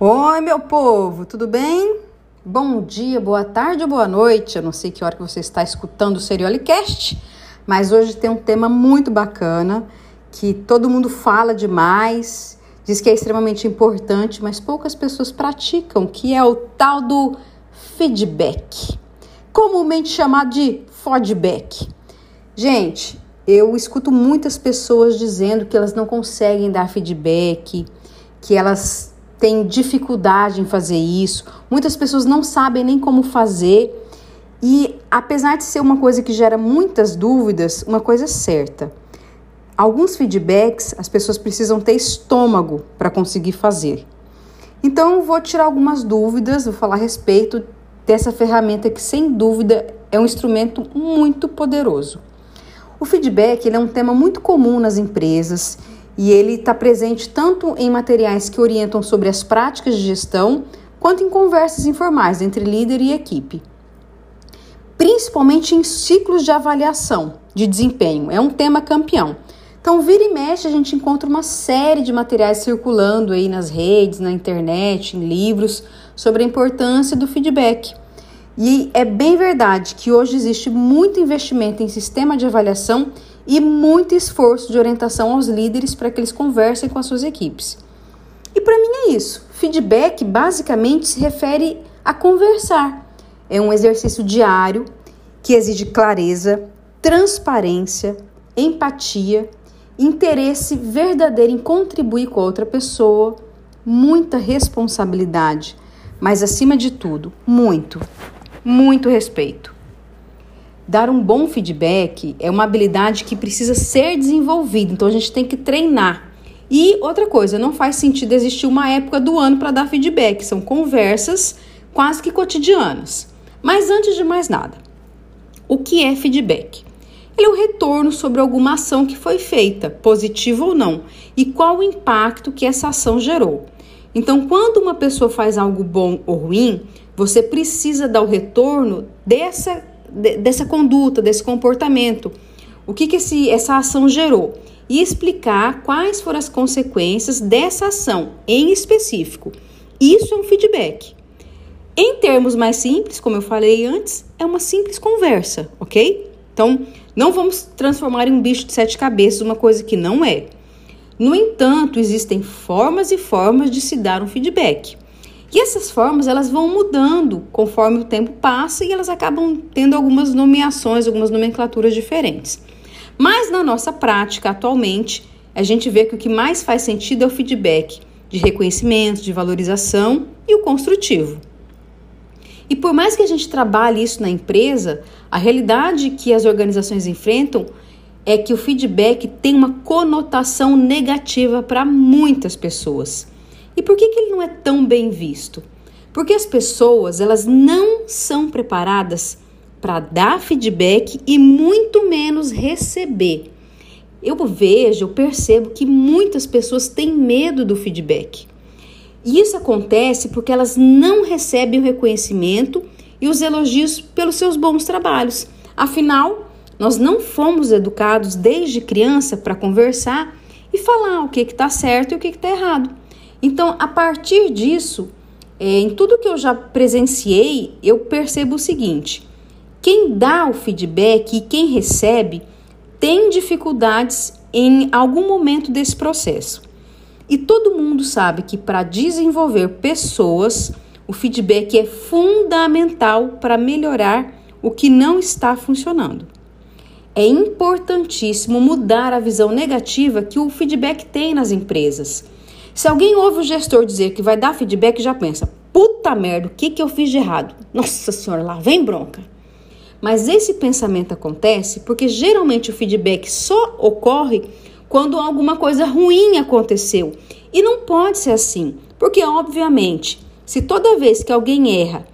Oi, meu povo, tudo bem? Bom dia, boa tarde boa noite. Eu não sei que hora que você está escutando o Seriolicast, mas hoje tem um tema muito bacana que todo mundo fala demais, diz que é extremamente importante, mas poucas pessoas praticam, que é o tal do feedback, comumente chamado de feedback. Gente, eu escuto muitas pessoas dizendo que elas não conseguem dar feedback, que elas têm dificuldade em fazer isso. Muitas pessoas não sabem nem como fazer. E apesar de ser uma coisa que gera muitas dúvidas, uma coisa é certa. Alguns feedbacks as pessoas precisam ter estômago para conseguir fazer. Então, vou tirar algumas dúvidas, vou falar a respeito dessa ferramenta que, sem dúvida, é um instrumento muito poderoso. O feedback é um tema muito comum nas empresas e ele está presente tanto em materiais que orientam sobre as práticas de gestão, quanto em conversas informais entre líder e equipe. Principalmente em ciclos de avaliação de desempenho, é um tema campeão. Então, vira e mexe, a gente encontra uma série de materiais circulando aí nas redes, na internet, em livros, sobre a importância do feedback. E é bem verdade que hoje existe muito investimento em sistema de avaliação e muito esforço de orientação aos líderes para que eles conversem com as suas equipes. E para mim é isso. Feedback basicamente se refere a conversar. É um exercício diário que exige clareza, transparência, empatia, interesse verdadeiro em contribuir com a outra pessoa, muita responsabilidade, mas acima de tudo, muito, muito respeito. Dar um bom feedback é uma habilidade que precisa ser desenvolvida, então a gente tem que treinar. E outra coisa, não faz sentido existir uma época do ano para dar feedback, são conversas quase que cotidianas. Mas antes de mais nada, o que é feedback? Ele é um retorno sobre alguma ação que foi feita, positiva ou não, e qual o impacto que essa ação gerou. Então, quando uma pessoa faz algo bom ou ruim, você precisa dar o retorno dessa, dessa conduta, desse comportamento. O que, que esse, essa ação gerou? E explicar quais foram as consequências dessa ação em específico. Isso é um feedback. Em termos mais simples, como eu falei antes, é uma simples conversa, ok? Então, não vamos transformar em um bicho de sete cabeças uma coisa que não é. No entanto, existem formas e formas de se dar um feedback. E essas formas elas vão mudando conforme o tempo passa e elas acabam tendo algumas nomeações, algumas nomenclaturas diferentes. Mas na nossa prática atualmente, a gente vê que o que mais faz sentido é o feedback de reconhecimento, de valorização e o construtivo. E por mais que a gente trabalhe isso na empresa, a realidade que as organizações enfrentam é que o feedback tem uma conotação negativa para muitas pessoas. E por que, que ele não é tão bem visto? Porque as pessoas elas não são preparadas para dar feedback e muito menos receber. Eu vejo, eu percebo que muitas pessoas têm medo do feedback. E isso acontece porque elas não recebem o reconhecimento e os elogios pelos seus bons trabalhos. Afinal, nós não fomos educados desde criança para conversar e falar o que está certo e o que está errado. Então, a partir disso, é, em tudo que eu já presenciei, eu percebo o seguinte: quem dá o feedback e quem recebe tem dificuldades em algum momento desse processo. E todo mundo sabe que para desenvolver pessoas, o feedback é fundamental para melhorar o que não está funcionando. É importantíssimo mudar a visão negativa que o feedback tem nas empresas. Se alguém ouve o gestor dizer que vai dar feedback, já pensa: puta merda, o que, que eu fiz de errado? Nossa senhora, lá vem bronca. Mas esse pensamento acontece porque geralmente o feedback só ocorre quando alguma coisa ruim aconteceu. E não pode ser assim, porque obviamente, se toda vez que alguém erra,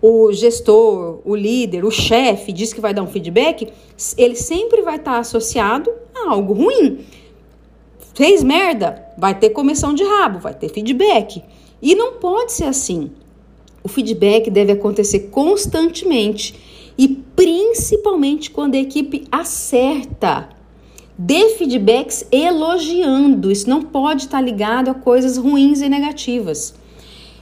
o gestor, o líder, o chefe diz que vai dar um feedback, ele sempre vai estar associado a algo ruim. Fez merda, vai ter comissão de rabo, vai ter feedback. E não pode ser assim. O feedback deve acontecer constantemente e principalmente quando a equipe acerta. Dê feedbacks elogiando, isso não pode estar ligado a coisas ruins e negativas.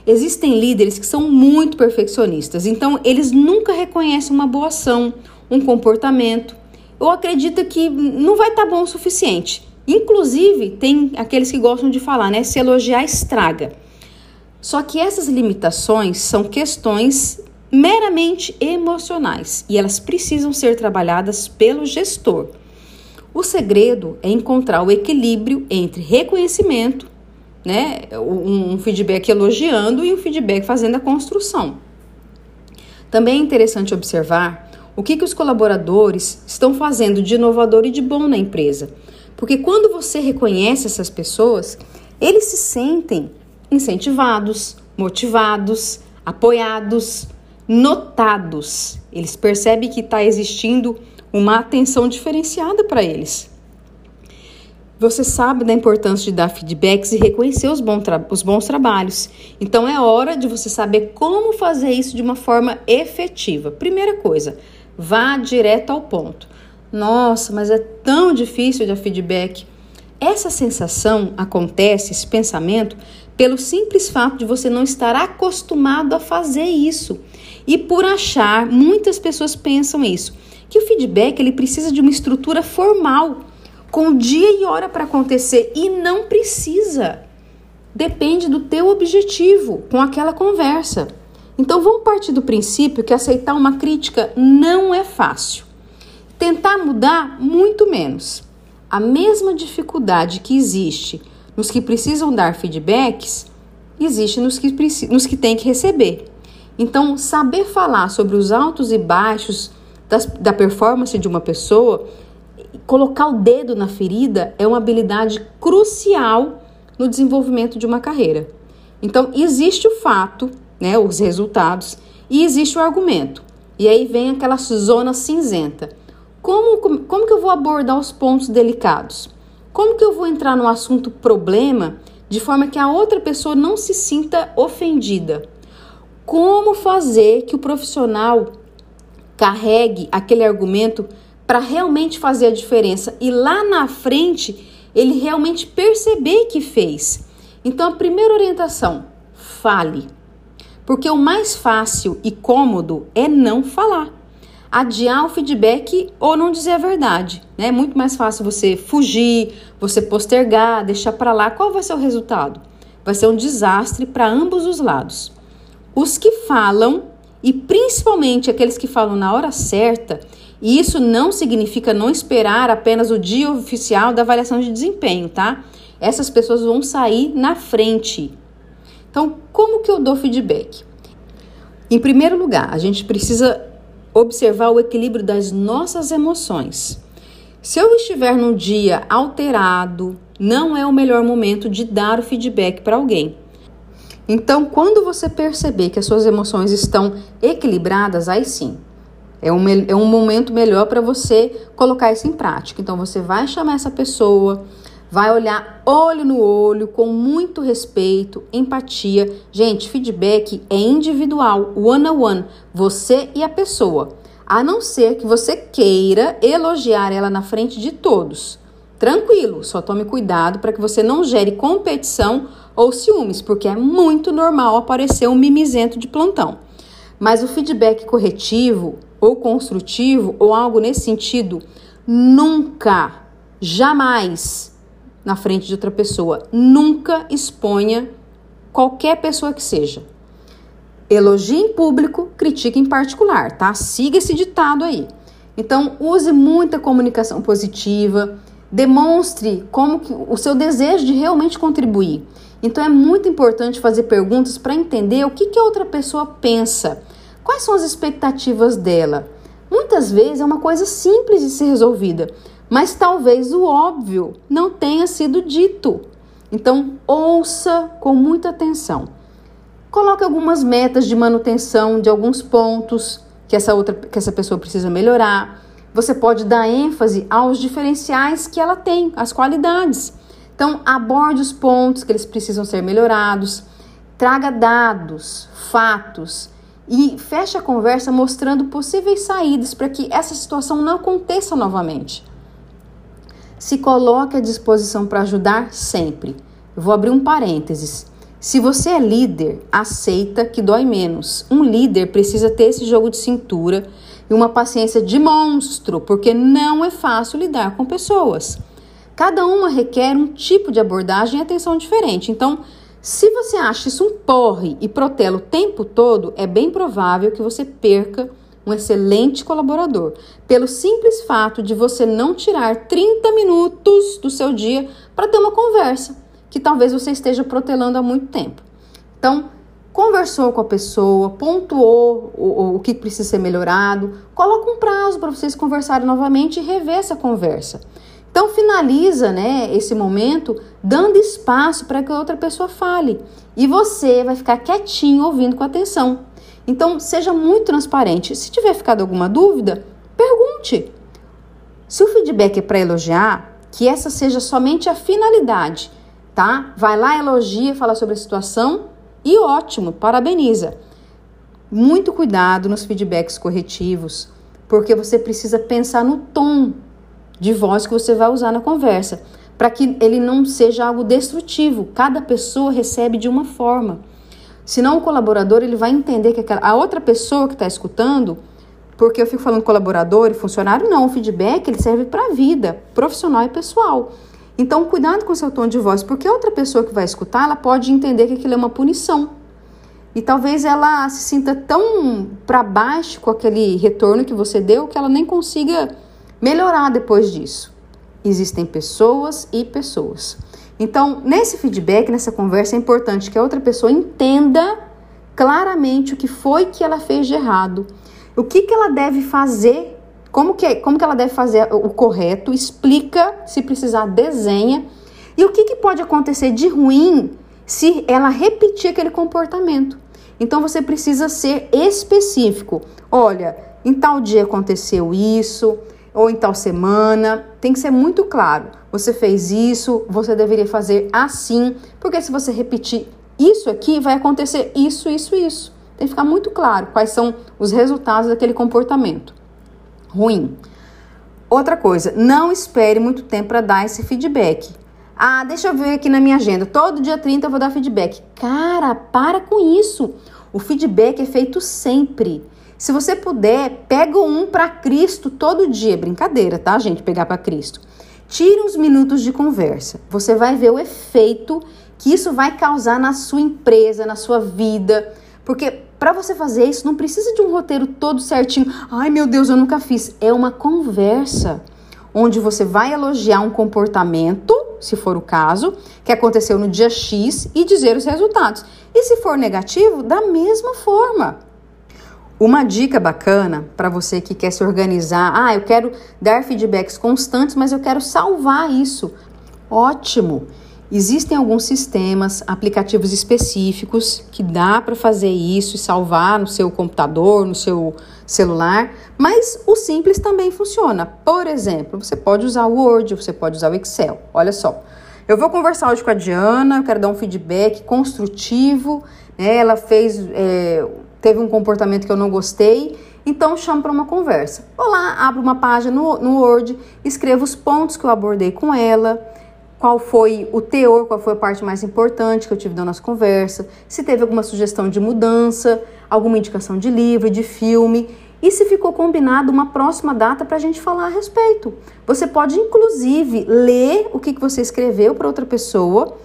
Existem líderes que são muito perfeccionistas, então eles nunca reconhecem uma boa ação, um comportamento, ou acreditam que não vai estar bom o suficiente. Inclusive, tem aqueles que gostam de falar, né? Se elogiar estraga. Só que essas limitações são questões meramente emocionais e elas precisam ser trabalhadas pelo gestor. O segredo é encontrar o equilíbrio entre reconhecimento, né, um feedback elogiando e um feedback fazendo a construção. Também é interessante observar o que, que os colaboradores estão fazendo de inovador e de bom na empresa. Porque quando você reconhece essas pessoas, eles se sentem incentivados, motivados, apoiados, notados. Eles percebem que está existindo uma atenção diferenciada para eles. Você sabe da importância de dar feedbacks e reconhecer os, bons, os bons trabalhos. Então é hora de você saber como fazer isso de uma forma efetiva. Primeira coisa, vá direto ao ponto. Nossa, mas é tão difícil dar feedback. Essa sensação acontece, esse pensamento, pelo simples fato de você não estar acostumado a fazer isso. E por achar, muitas pessoas pensam isso, que o feedback ele precisa de uma estrutura formal, com dia e hora para acontecer e não precisa. Depende do teu objetivo com aquela conversa. Então vamos partir do princípio que aceitar uma crítica não é fácil. Tentar mudar muito menos. A mesma dificuldade que existe nos que precisam dar feedbacks existe nos que, nos que têm que receber. Então, saber falar sobre os altos e baixos das, da performance de uma pessoa, colocar o dedo na ferida, é uma habilidade crucial no desenvolvimento de uma carreira. Então, existe o fato, né, os resultados, e existe o argumento. E aí vem aquela zona cinzenta. Como, como, como que eu vou abordar os pontos delicados? Como que eu vou entrar no assunto problema de forma que a outra pessoa não se sinta ofendida? como fazer que o profissional carregue aquele argumento para realmente fazer a diferença e lá na frente ele realmente perceber que fez. Então, a primeira orientação: fale. Porque o mais fácil e cômodo é não falar. Adiar o feedback ou não dizer a verdade. Né? É muito mais fácil você fugir, você postergar, deixar para lá. Qual vai ser o resultado? Vai ser um desastre para ambos os lados. Os que falam, e principalmente aqueles que falam na hora certa, e isso não significa não esperar apenas o dia oficial da avaliação de desempenho, tá? Essas pessoas vão sair na frente. Então, como que eu dou feedback? Em primeiro lugar, a gente precisa observar o equilíbrio das nossas emoções. Se eu estiver num dia alterado, não é o melhor momento de dar o feedback para alguém. Então, quando você perceber que as suas emoções estão equilibradas, aí sim, é um, é um momento melhor para você colocar isso em prática. Então, você vai chamar essa pessoa, vai olhar olho no olho, com muito respeito, empatia. Gente, feedback é individual, one on one, você e a pessoa. A não ser que você queira elogiar ela na frente de todos. Tranquilo, só tome cuidado para que você não gere competição ou ciúmes, porque é muito normal aparecer um mimizento de plantão. Mas o feedback corretivo ou construtivo ou algo nesse sentido, nunca, jamais na frente de outra pessoa, nunca exponha qualquer pessoa que seja. Elogie em público, critique em particular, tá? Siga esse ditado aí. Então, use muita comunicação positiva, demonstre como que, o seu desejo de realmente contribuir. Então é muito importante fazer perguntas para entender o que, que a outra pessoa pensa, quais são as expectativas dela. Muitas vezes é uma coisa simples de ser resolvida, mas talvez o óbvio não tenha sido dito. Então ouça com muita atenção. Coloque algumas metas de manutenção de alguns pontos que essa outra que essa pessoa precisa melhorar. Você pode dar ênfase aos diferenciais que ela tem, as qualidades. Então, aborde os pontos que eles precisam ser melhorados, traga dados, fatos e feche a conversa mostrando possíveis saídas para que essa situação não aconteça novamente. Se coloque à disposição para ajudar sempre. Eu vou abrir um parênteses. Se você é líder, aceita que dói menos. Um líder precisa ter esse jogo de cintura e uma paciência de monstro, porque não é fácil lidar com pessoas. Cada uma requer um tipo de abordagem e atenção diferente. Então, se você acha isso um porre e protela o tempo todo, é bem provável que você perca um excelente colaborador, pelo simples fato de você não tirar 30 minutos do seu dia para ter uma conversa, que talvez você esteja protelando há muito tempo. Então, conversou com a pessoa, pontuou o, o que precisa ser melhorado, coloca um prazo para vocês conversarem novamente e rever essa conversa. Então finaliza, né, esse momento dando espaço para que a outra pessoa fale e você vai ficar quietinho ouvindo com atenção. Então seja muito transparente. Se tiver ficado alguma dúvida, pergunte. Se o feedback é para elogiar, que essa seja somente a finalidade, tá? Vai lá, elogia, fala sobre a situação e ótimo, parabeniza. Muito cuidado nos feedbacks corretivos, porque você precisa pensar no tom de voz que você vai usar na conversa, para que ele não seja algo destrutivo. Cada pessoa recebe de uma forma. Senão o colaborador ele vai entender que aquela, a outra pessoa que está escutando, porque eu fico falando colaborador e funcionário, não, o feedback ele serve para a vida profissional e pessoal. Então, cuidado com o seu tom de voz, porque a outra pessoa que vai escutar, ela pode entender que aquilo é uma punição. E talvez ela se sinta tão para baixo com aquele retorno que você deu que ela nem consiga melhorar depois disso. Existem pessoas e pessoas. Então, nesse feedback, nessa conversa, é importante que a outra pessoa entenda claramente o que foi que ela fez de errado, o que, que ela deve fazer, como que, como que ela deve fazer o correto, explica, se precisar, desenha, e o que, que pode acontecer de ruim se ela repetir aquele comportamento. Então, você precisa ser específico. Olha, em tal dia aconteceu isso, ou em tal semana. Tem que ser muito claro. Você fez isso, você deveria fazer assim, porque se você repetir isso aqui, vai acontecer isso, isso, isso. Tem que ficar muito claro quais são os resultados daquele comportamento ruim. Outra coisa, não espere muito tempo para dar esse feedback. Ah, deixa eu ver aqui na minha agenda. Todo dia 30 eu vou dar feedback. Cara, para com isso. O feedback é feito sempre. Se você puder, pega um para Cristo todo dia. Brincadeira, tá, gente? Pegar para Cristo. Tire uns minutos de conversa. Você vai ver o efeito que isso vai causar na sua empresa, na sua vida. Porque para você fazer isso, não precisa de um roteiro todo certinho. Ai, meu Deus, eu nunca fiz. É uma conversa onde você vai elogiar um comportamento, se for o caso, que aconteceu no dia X e dizer os resultados. E se for negativo, da mesma forma. Uma dica bacana para você que quer se organizar, ah, eu quero dar feedbacks constantes, mas eu quero salvar isso. Ótimo! Existem alguns sistemas, aplicativos específicos que dá para fazer isso e salvar no seu computador, no seu celular, mas o simples também funciona. Por exemplo, você pode usar o Word, você pode usar o Excel. Olha só, eu vou conversar hoje com a Diana, eu quero dar um feedback construtivo. Né? Ela fez é, teve um comportamento que eu não gostei, então chamo para uma conversa. Olá, abro uma página no, no Word, escrevo os pontos que eu abordei com ela, qual foi o teor, qual foi a parte mais importante que eu tive da nossa conversa, se teve alguma sugestão de mudança, alguma indicação de livro, de filme e se ficou combinado uma próxima data para a gente falar a respeito. Você pode, inclusive, ler o que, que você escreveu para outra pessoa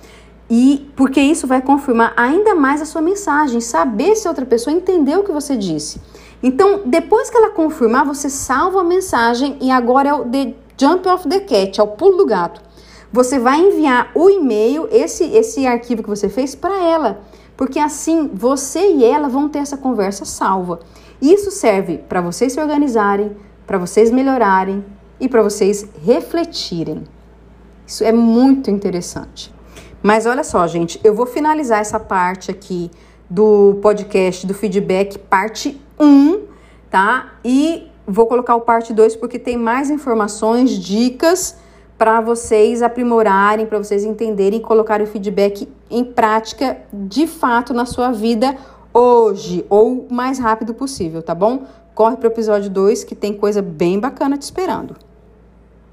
e porque isso vai confirmar ainda mais a sua mensagem, saber se outra pessoa entendeu o que você disse. Então, depois que ela confirmar, você salva a mensagem e agora é o the jump of the cat, é o pulo do gato. Você vai enviar o e-mail, esse esse arquivo que você fez para ela, porque assim você e ela vão ter essa conversa salva. Isso serve para vocês se organizarem, para vocês melhorarem e para vocês refletirem. Isso é muito interessante. Mas olha só, gente, eu vou finalizar essa parte aqui do podcast do feedback, parte 1, tá? E vou colocar o parte 2 porque tem mais informações, dicas para vocês aprimorarem, para vocês entenderem e colocarem o feedback em prática de fato na sua vida hoje ou o mais rápido possível, tá bom? Corre para o episódio 2 que tem coisa bem bacana te esperando.